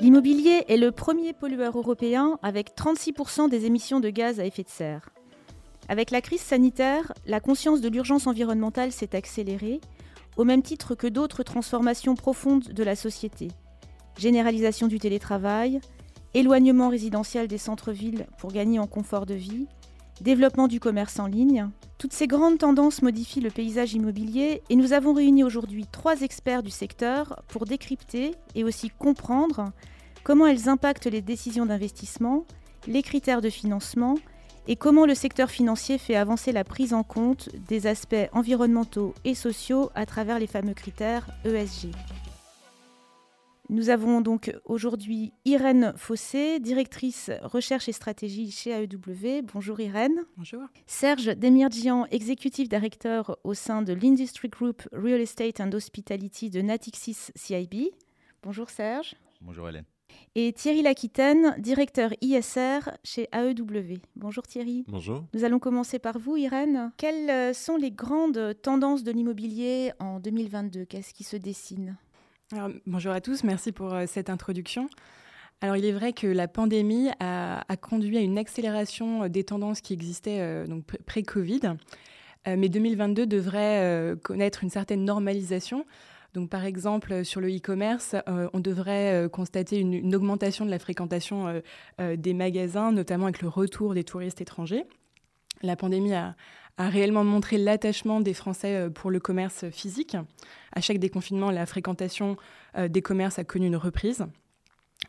L'immobilier est le premier pollueur européen avec 36% des émissions de gaz à effet de serre. Avec la crise sanitaire, la conscience de l'urgence environnementale s'est accélérée, au même titre que d'autres transformations profondes de la société. Généralisation du télétravail, éloignement résidentiel des centres-villes pour gagner en confort de vie, développement du commerce en ligne. Toutes ces grandes tendances modifient le paysage immobilier et nous avons réuni aujourd'hui trois experts du secteur pour décrypter et aussi comprendre comment elles impactent les décisions d'investissement, les critères de financement et comment le secteur financier fait avancer la prise en compte des aspects environnementaux et sociaux à travers les fameux critères ESG. Nous avons donc aujourd'hui Irène Fossé, directrice recherche et stratégie chez AEW. Bonjour Irène. Bonjour. Serge Demirjian, exécutif directeur au sein de l'Industry Group Real Estate and Hospitality de Natixis CIB. Bonjour Serge. Bonjour Hélène. Et Thierry Laquitaine, directeur ISR chez AEW. Bonjour Thierry. Bonjour. Nous allons commencer par vous Irène. Quelles sont les grandes tendances de l'immobilier en 2022 Qu'est-ce qui se dessine? Bonjour à tous, merci pour euh, cette introduction. Alors il est vrai que la pandémie a, conduit à une accélération euh, des tendances qui existaient euh, donc pré-Covid, mais 2022 devrait connaître une certaine normalisation. Donc par exemple sur le e-commerce, on devrait constater une, une, augmentation de la fréquentation des magasins, notamment avec le retour des touristes étrangers. La pandémie a, a réellement montré l'attachement des Français euh, pour le commerce physique. À chaque déconfinement, la fréquentation euh, des commerces a connu une reprise.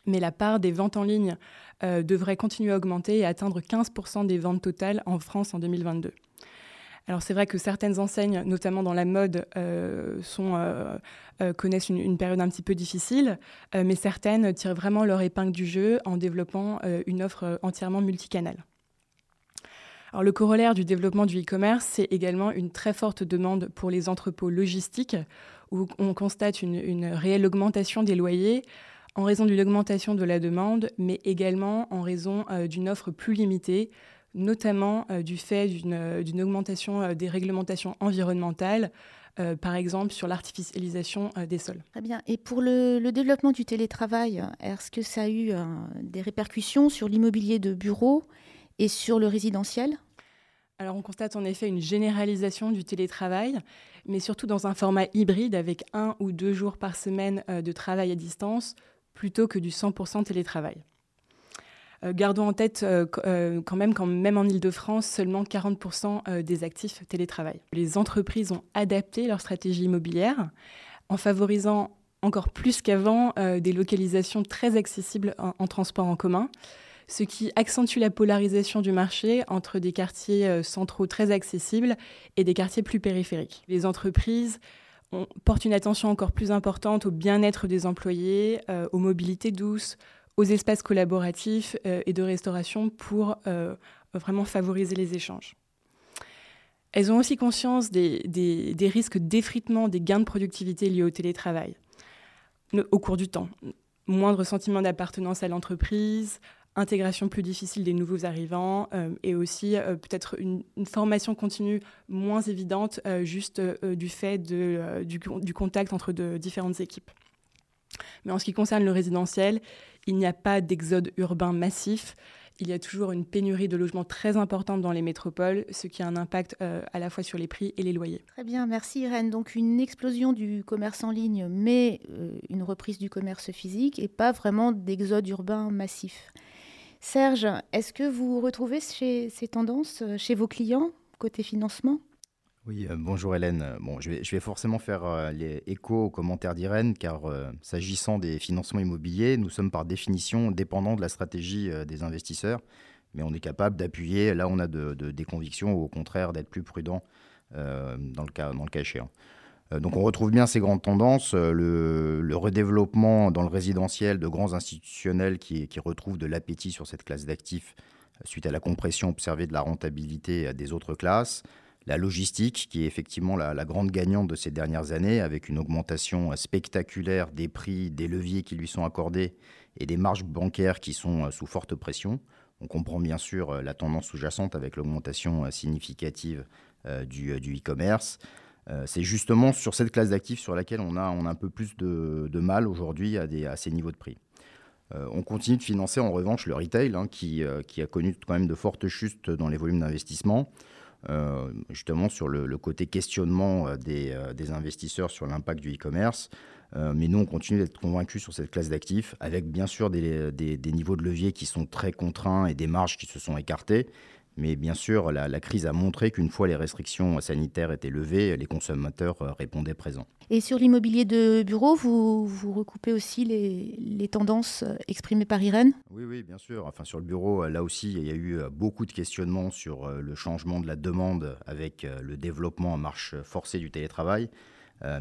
Mais la part des ventes en ligne euh, devrait continuer à augmenter et atteindre 15% des ventes totales en France en 2022. Alors c'est vrai que certaines enseignes, notamment dans la mode, connaissent une, une, période un petit peu difficile, mais certaines tirent vraiment leur épingle du jeu en développant une offre entièrement multicanale. Le corollaire du développement du e-commerce, c'est également une très forte demande pour les entrepôts logistiques, où on constate une, réelle augmentation des loyers en raison d'une augmentation de la demande, mais également en raison euh, d'une offre plus limitée, notamment euh, du fait d'une augmentation euh, des réglementations environnementales, par exemple sur l'artificialisation des sols. Très bien. Et pour le, développement du télétravail, est-ce que ça a eu des répercussions sur l'immobilier de bureaux et sur le résidentiel? Alors on constate en effet une généralisation du télétravail, mais surtout dans un format hybride avec un ou deux jours par semaine euh, de travail à distance plutôt que du 100% télétravail. Euh, gardons en tête euh, quand même qu'en même en Ile-de-France, seulement 40% des actifs télétravaillent. Les entreprises ont adapté leur stratégie immobilière en favorisant encore plus qu'avant des localisations très accessibles en transport en commun, ce qui accentue la polarisation du marché entre des quartiers euh, centraux très accessibles et des quartiers plus périphériques. Les entreprises portent une attention encore plus importante au bien-être des employés, euh, aux mobilités douces, aux espaces collaboratifs euh, et de restauration pour vraiment favoriser les échanges. Elles ont aussi conscience des, des risques d'effritement des gains de productivité liés au télétravail au cours du temps. Moindre sentiment d'appartenance à l'entreprise, intégration plus difficile des nouveaux arrivants euh, et aussi euh, peut-être une, formation continue moins évidente euh, juste du fait de, du, du, contact entre de différentes équipes. Mais en ce qui concerne le résidentiel, il n'y a pas d'exode urbain massif. Il y a toujours une pénurie de logements très importante dans les métropoles, ce qui a un impact à la fois sur les prix et les loyers. Très bien, merci Irène. Donc une explosion du commerce en ligne, mais une reprise du commerce physique et pas vraiment d'exode urbain massif. Serge, est-ce que vous retrouvez ces tendances euh, chez vos clients côté financement? Oui, euh, bonjour Hélène. Bon, je, vais, forcément faire euh, les échos aux commentaires d'Irène, car s'agissant des financements immobiliers, nous sommes par définition dépendants de la stratégie des investisseurs, mais on est capable d'appuyer là on a des convictions ou au contraire d'être plus prudent dans, le cas, dans le cas échéant. Euh, donc on retrouve bien ces grandes tendances, euh, le, redéveloppement dans le résidentiel de grands institutionnels qui, retrouvent de l'appétit sur cette classe d'actifs euh, suite à la compression observée de la rentabilité des autres classes, la logistique qui est effectivement la, grande gagnante de ces dernières années avec une augmentation spectaculaire des prix, des leviers qui lui sont accordés et des marges bancaires qui sont sous forte pression. On comprend bien sûr la tendance sous-jacente avec l'augmentation significative du e-commerce. Euh, c'est justement sur cette classe d'actifs sur laquelle on a, on a un peu plus de, mal aujourd'hui à, à, ces niveaux de prix. on continue de financer en revanche le retail, hein, qui, qui, a connu quand même de fortes chutes dans les volumes d'investissement. justement sur le, côté questionnement des, des investisseurs sur l'impact du e-commerce. mais nous, on continue d'être convaincus sur cette classe d'actifs, avec bien sûr des, des, des, niveaux de levier qui sont très contraints et des marges qui se sont écartées. Mais bien sûr, la, crise a montré qu'une fois les restrictions sanitaires étaient levées, les consommateurs euh, répondaient présents. Et sur l'immobilier de bureau, vous, vous recoupez aussi les, tendances euh, exprimées par Irène? Oui, oui, bien sûr. Enfin, sur le bureau, euh, là aussi, il y a eu beaucoup de questionnements sur le changement de la demande avec le développement en marche forcée du télétravail.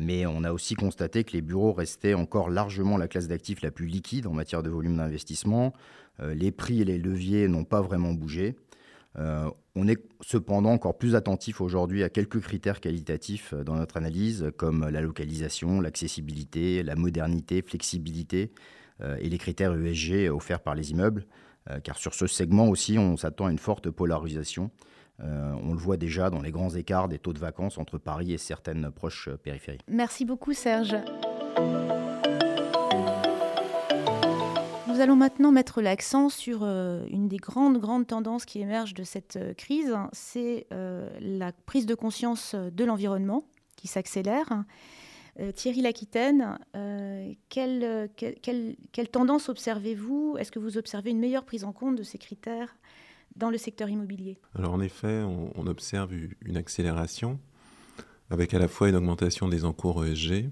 Mais on a aussi constaté que les bureaux restaient encore largement la classe d'actifs la plus liquide en matière de volume d'investissement. Les prix et les leviers n'ont pas vraiment bougé. Euh, on est cependant encore plus attentif aujourd'hui à quelques critères qualitatifs euh, dans notre analyse, comme la localisation, l'accessibilité, la modernité, flexibilité euh, et les critères ESG offerts par les immeubles. car sur ce segment aussi, on s'attend à une forte polarisation. on le voit déjà dans les grands écarts des taux de vacances entre Paris et certaines proches périphéries. Merci beaucoup Serge. Nous allons maintenant mettre l'accent sur euh, une des grandes, grandes tendances qui émergent de cette euh, crise, c'est euh, la prise de conscience de l'environnement qui s'accélère. Thierry Laquitaine, quelle, quelle, tendance observez-vous? Est-ce que vous observez une meilleure prise en compte de ces critères dans le secteur immobilier? Alors en effet, on, observe une accélération avec à la fois une augmentation des encours ESG,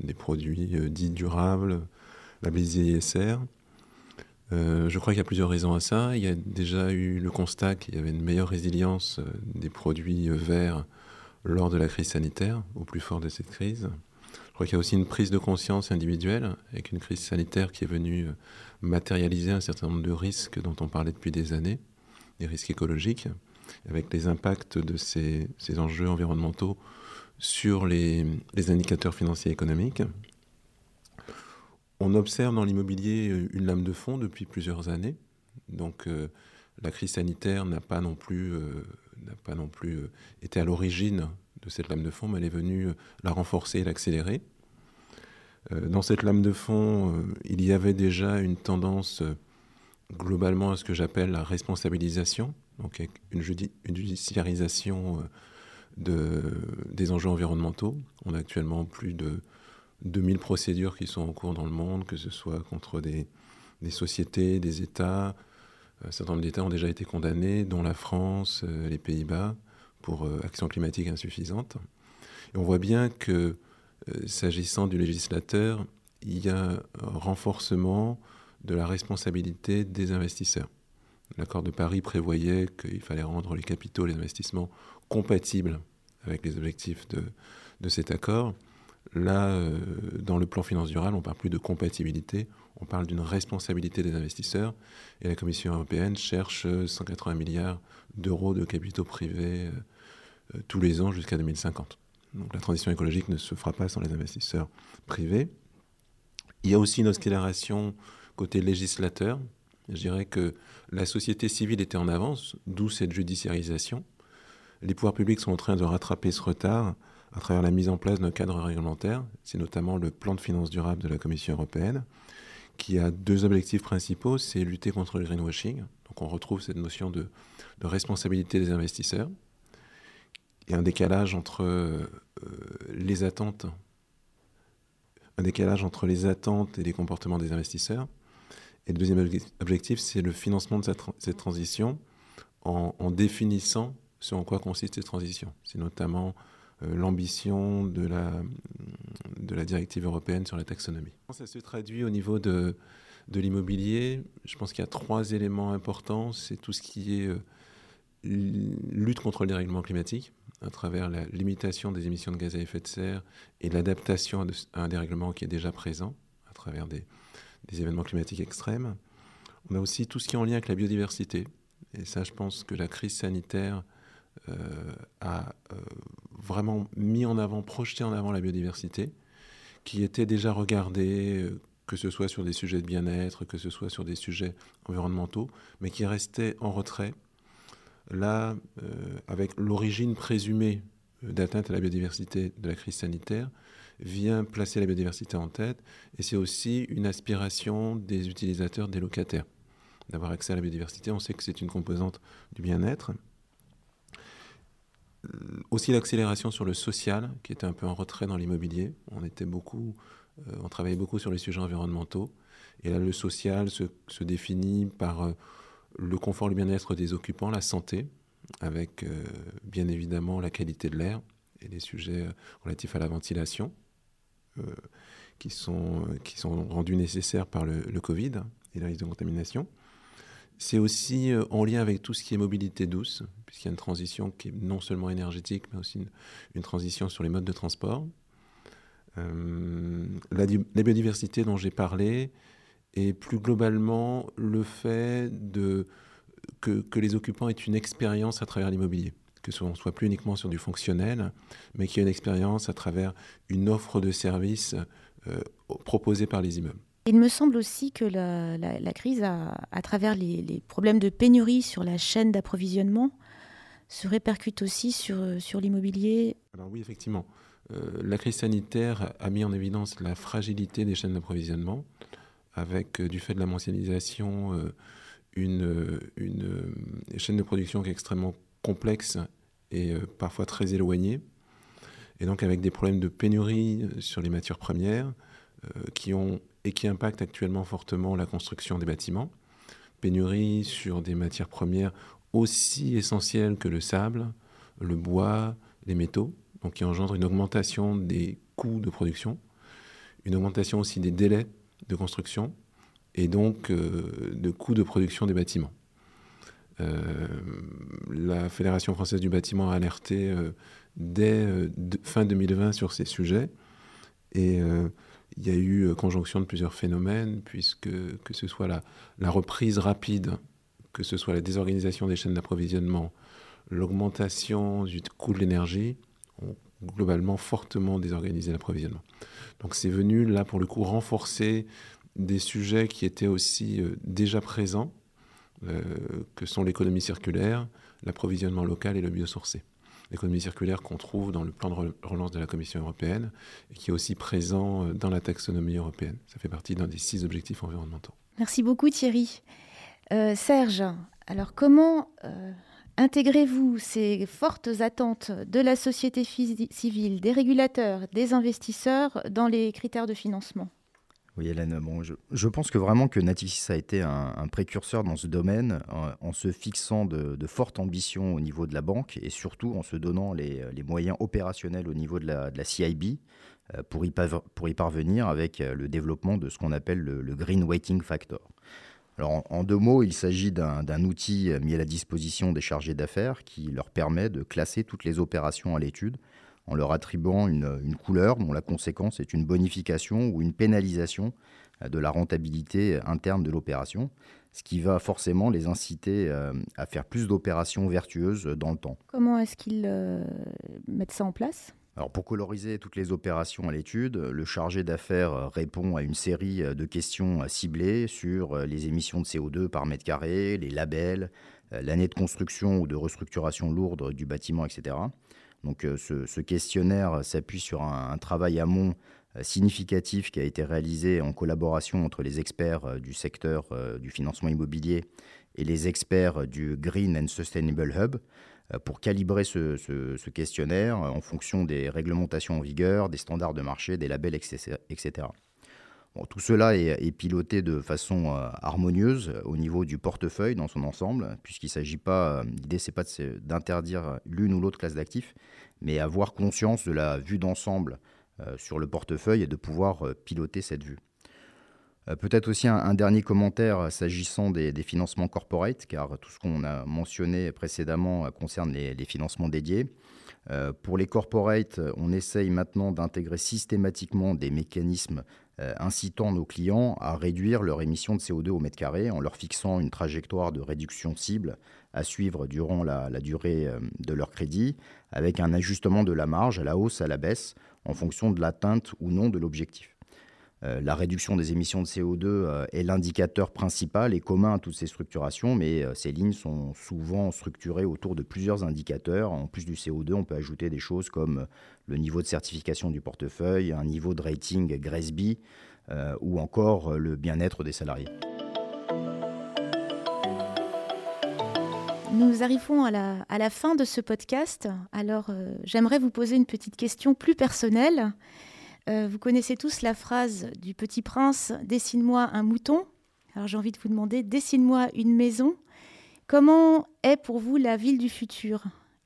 des produits dits durables, labellisé ISR. Euh, je crois qu'il y a plusieurs raisons à ça. Il y a déjà eu le constat qu'il y avait une meilleure résilience euh, des produits euh, verts lors de la crise sanitaire, au plus fort de cette crise. Je crois qu'il y a aussi une prise de conscience individuelle avec une crise sanitaire qui est venue matérialiser un certain nombre de risques dont on parlait depuis des années, des risques écologiques, avec les impacts de ces, enjeux environnementaux sur les, les indicateurs financiers et économiques. On observe dans l'immobilier euh, une lame de fond depuis plusieurs années. Donc euh, la crise sanitaire n'a pas non plus, euh, été à l'origine de cette lame de fond, mais elle est venue la renforcer et l'accélérer. dans cette lame de fond, il y avait déjà une tendance globalement à ce que j'appelle la responsabilisation, donc une, judiciarisation de, des enjeux environnementaux. On a actuellement plus de 2000 procédures qui sont en cours dans le monde, que ce soit contre des, sociétés, des États. Un certain nombre d'États ont déjà été condamnés, dont la France, euh, les Pays-Bas, pour euh, action climatique insuffisante. Et on voit bien que, euh, s'agissant du législateur, il y a un renforcement de la responsabilité des investisseurs. L'accord de Paris prévoyait qu'il fallait rendre les capitaux, les investissements compatibles avec les objectifs de, de cet accord. Là, euh, dans le plan finance durable, on parle plus de compatibilité, on parle d'une responsabilité des investisseurs. Et la Commission européenne cherche 180 milliards d'euros de capitaux privés euh, tous les ans jusqu'à 2050. Donc la transition écologique ne se fera pas sans les investisseurs privés. Il y a aussi une accélération côté législateur. Je dirais que la société civile était en avance, d'où cette judiciarisation. Les pouvoirs publics sont en train de rattraper ce retard à travers la mise en place d'un cadre réglementaire. C'est notamment le plan de finances durable de la Commission européenne, qui a deux objectifs principaux, c'est lutter contre le greenwashing. Donc on retrouve cette notion de, responsabilité des investisseurs. et un décalage entre euh, les attentes, un décalage entre les attentes et les comportements des investisseurs. Et le deuxième objectif, c'est le financement de cette, transition en, en, définissant ce en quoi consiste cette transition. C'est notamment l'ambition de la, directive européenne sur la taxonomie. Ça se traduit au niveau de, l'immobilier? Je pense qu'il y a trois éléments importants. C'est tout ce qui est euh, lutte contre le dérèglement climatique à travers la limitation des émissions de gaz à effet de serre et l'adaptation à, un dérèglement qui est déjà présent à travers des, événements climatiques extrêmes. On a aussi tout ce qui est en lien avec la biodiversité. Et ça, je pense que la crise sanitaire euh, a euh, vraiment mis en avant, projeté en avant la biodiversité, qui était déjà regardée, euh, que ce soit sur des sujets de bien-être, que ce soit sur des sujets environnementaux, mais qui restait en retrait. Là, avec l'origine présumée d'atteinte à la biodiversité de la crise sanitaire vient placer la biodiversité en tête et c'est aussi une aspiration des utilisateurs, des locataires, d'avoir accès à la biodiversité. On sait que c'est une composante du bien-être. Aussi l'accélération sur le social, qui était un peu en retrait dans l'immobilier. On était beaucoup, euh, on travaillait beaucoup sur les sujets environnementaux. Et là, le social se, définit par euh, le confort, le bien-être des occupants, la santé, avec euh, bien évidemment la qualité de l'air et les sujets relatifs à la ventilation. Euh, qui, sont, qui sont rendus nécessaires par le, Covid et la risque de contamination. C'est aussi euh, en lien avec tout ce qui est mobilité douce, puisqu'il y a une transition qui est non seulement énergétique, mais aussi une, transition sur les modes de transport. Euh, la, biodiversité dont j'ai parlé, et plus globalement le fait que, les occupants aient une expérience à travers l'immobilier que ce soit plus uniquement sur du fonctionnel, mais qu'il y ait une expérience à travers une offre de services euh, proposée par les immeubles. Il me semble aussi que la, crise, à travers les, problèmes de pénurie sur la chaîne d'approvisionnement, se répercute aussi sur, l'immobilier. Alors oui, effectivement. Euh, la crise sanitaire a mis en évidence la fragilité des chaînes d'approvisionnement, avec, euh, du fait de la mondialisation, une, une, chaîne de production qui est extrêmement complexe et euh, parfois très éloigné. Et donc avec des problèmes de pénurie euh, sur les matières premières euh, qui ont et qui impactent actuellement fortement la construction des bâtiments. Pénurie sur des matières premières aussi essentielles que le sable, le bois, les métaux, donc qui engendre une augmentation des coûts de production, une augmentation aussi des délais de construction et donc de coûts de production des bâtiments. Euh, la Fédération française du bâtiment a alerté euh, dès euh, fin 2020 sur ces sujets. Et il y a eu conjonction de plusieurs phénomènes, puisque que ce soit la, reprise rapide, que ce soit la désorganisation des chaînes d'approvisionnement, l'augmentation du coût de l'énergie, ont globalement fortement désorganisé l'approvisionnement. Donc c'est venu là pour le coup renforcer des sujets qui étaient aussi déjà présents euh, que sont l'économie circulaire, l'approvisionnement local et le biosourcé. L'économie circulaire qu'on trouve dans le plan de relance de la Commission européenne et qui est aussi présent euh, dans la taxonomie européenne. Ça fait partie d'un des six objectifs environnementaux. Merci beaucoup Thierry. Euh, Serge, alors comment intégrez-vous ces fortes attentes de la société civile, des régulateurs, des investisseurs dans les critères de financement? Oui, Hélène, bon, je, pense que vraiment que Natixis a été un, précurseur dans ce domaine en, se fixant de, fortes ambitions au niveau de la banque et surtout en se donnant les, moyens opérationnels au niveau de la, CIB euh, pour y, parvenir avec euh, le développement de ce qu'on appelle le, Green Weighting Factor. Alors, en, deux mots, il s'agit d'un outil mis à la disposition des chargés d'affaires qui leur permet de classer toutes les opérations à l'étude en leur attribuant une, couleur dont la conséquence est une bonification ou une pénalisation euh, de la rentabilité interne de l'opération, ce qui va forcément les inciter euh, à faire plus d'opérations vertueuses dans le temps. Comment est-ce qu'ils euh, mettent ça en place? Alors pour coloriser toutes les opérations à l'étude, le chargé d'affaires répond à une série de questions ciblées sur les émissions de CO2 par mètre carré, les labels, l'année de construction ou de restructuration lourde du bâtiment, etc. Donc euh, ce, questionnaire s'appuie sur un, travail amont euh, significatif qui a été réalisé en collaboration entre les experts euh, du secteur du financement immobilier et les experts du Green and Sustainable Hub pour calibrer ce, questionnaire en fonction des réglementations en vigueur, des standards de marché, des labels, etc. tout cela est, piloté de façon harmonieuse au niveau du portefeuille dans son ensemble, puisqu'il ne s'agit pas, l'idée c'est pas d'interdire l'une ou l'autre classe d'actifs, mais avoir conscience de la vue d'ensemble euh, sur le portefeuille et de pouvoir euh, piloter cette vue. Euh, peut-être aussi un, dernier commentaire s'agissant des, financements corporate, car tout ce qu'on a mentionné précédemment concerne les, financements dédiés. pour les corporate, on essaye maintenant d'intégrer systématiquement des mécanismes incitant nos clients à réduire leur émission de CO2 au mètre carré en leur fixant une trajectoire de réduction cible à suivre durant la, durée euh, de leur crédit, avec un ajustement de la marge à la hausse, à la baisse, en fonction de l'atteinte ou non de l'objectif. Euh, la réduction des émissions de CO2 euh, est l'indicateur principal et commun à toutes ces structurations, mais euh, ces lignes sont souvent structurées autour de plusieurs indicateurs. En plus du CO2, on peut ajouter des choses comme le niveau de certification du portefeuille, un niveau de rating GRESB ou encore le bien-être des salariés. Nous arrivons à la, fin de ce podcast. Alors, j'aimerais vous poser une petite question plus personnelle. Euh, vous connaissez tous la phrase du petit prince Dessine-moi un mouton. Alors j'ai envie de vous demander Dessine-moi une maison. Comment est pour vous la ville du futur?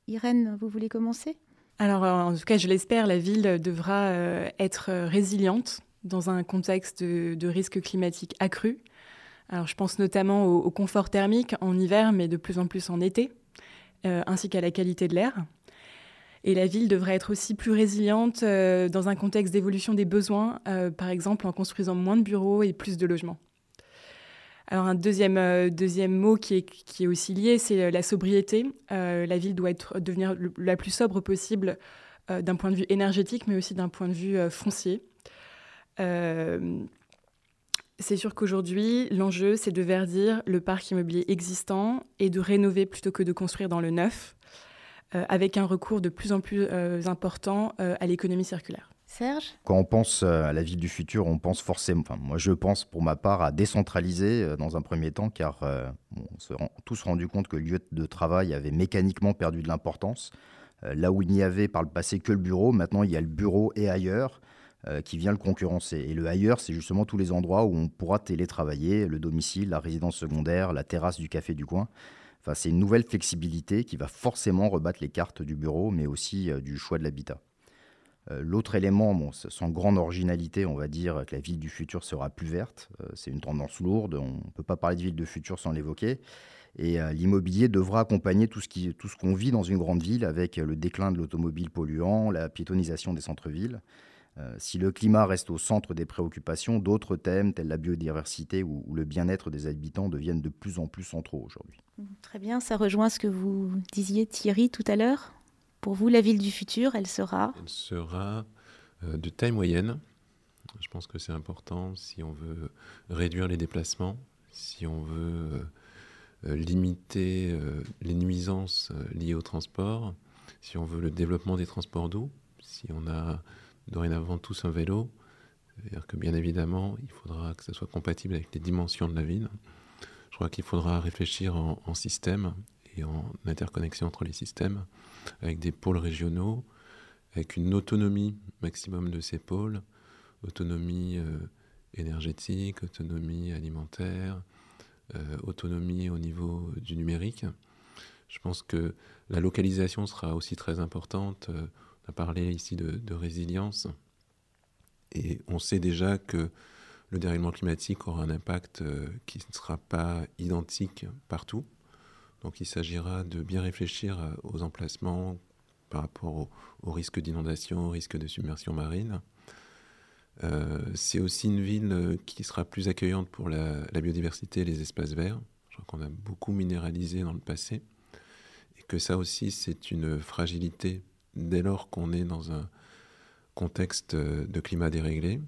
Irène, vous voulez commencer? Alors en tout cas, je l'espère, la ville devra euh, être résiliente dans un contexte de, risque climatique accru. Alors je pense notamment au, confort thermique en hiver, mais de plus en plus en été, euh, ainsi qu'à la qualité de l'air. Et la ville devrait être aussi plus résiliente euh, dans un contexte d'évolution des besoins, euh, par exemple en construisant moins de bureaux et plus de logements. Alors un deuxième, euh, mot qui est, qui est aussi lié, c'est la sobriété. la ville doit être, devenir la plus sobre possible d'un point de vue énergétique, mais aussi d'un point de vue foncier. c'est sûr qu'aujourd'hui, l'enjeu, c'est de verdir le parc immobilier existant et de rénover plutôt que de construire dans le neuf. Euh, avec un recours de plus en plus euh, important euh, à l'économie circulaire. Serge? Quand on pense à la ville du futur, on pense forcément, enfin moi je pense pour ma part à décentraliser dans un premier temps, car on s'est tous rendu compte que le lieu de travail avait mécaniquement perdu de l'importance. là où il n'y avait par le passé que le bureau, maintenant il y a le bureau et ailleurs qui vient le concurrencer. Et le ailleurs, c'est justement tous les endroits où on pourra télétravailler, le domicile, la résidence secondaire, la terrasse du café du coin c'est une nouvelle flexibilité qui va forcément rebattre les cartes du bureau, mais aussi euh, du choix de l'habitat. Euh, l'autre élément, sans grande originalité, on va dire que la ville du futur sera plus verte. Euh, c'est une tendance lourde, on ne peut pas parler de ville de futur sans l'évoquer. Et l'immobilier devra accompagner tout ce, tout ce qu'on vit dans une grande ville avec le déclin de l'automobile polluant, la piétonisation des centres-villes. Si le climat reste au centre des préoccupations, d'autres thèmes tels la biodiversité ou le bien-être des habitants deviennent de plus en plus centraux aujourd'hui. Très bien, ça rejoint ce que vous disiez Thierry tout à l'heure. Pour vous, la ville du futur, elle sera Elle sera euh, de taille moyenne. Je pense que c'est important si on veut réduire les déplacements, si on veut euh, limiter euh, les nuisances liées au transport, si on veut le développement des transports doux, si on a dorénavant tous un vélo, c'est-à-dire que bien évidemment, il faudra que ça soit compatible avec les dimensions de la ville. Je crois qu'il faudra réfléchir en, système et en interconnexion entre les systèmes, avec des pôles régionaux, avec une autonomie maximum de ces pôles, autonomie euh, énergétique, autonomie alimentaire, euh, autonomie au niveau du numérique. Je pense que la localisation sera aussi très importante. Euh, on a parlé ici de, résilience. Et on sait déjà que le dérèglement climatique aura un impact euh, qui ne sera pas identique partout. Donc il s'agira de bien réfléchir euh, aux emplacements par rapport au, risque d'inondation, au risque de submersion marine. Euh, c'est aussi une ville qui sera plus accueillante pour la, biodiversité et les espaces verts. Je crois qu'on a beaucoup minéralisé dans le passé et que ça aussi c'est une fragilité dès lors qu'on est dans un contexte de climat déréglé.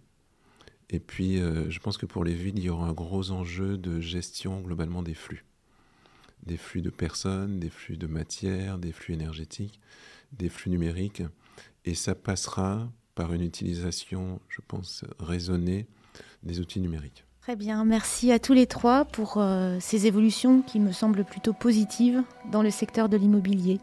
Et puis, euh, je pense que pour les villes, il y aura un gros enjeu de gestion globalement des flux. Des flux de personnes, des flux de matières, des flux énergétiques, des flux numériques. Et ça passera par une utilisation, je pense, raisonnée des outils numériques. Très bien, merci à tous les trois pour euh, ces évolutions qui me semblent plutôt positives dans le secteur de l'immobilier.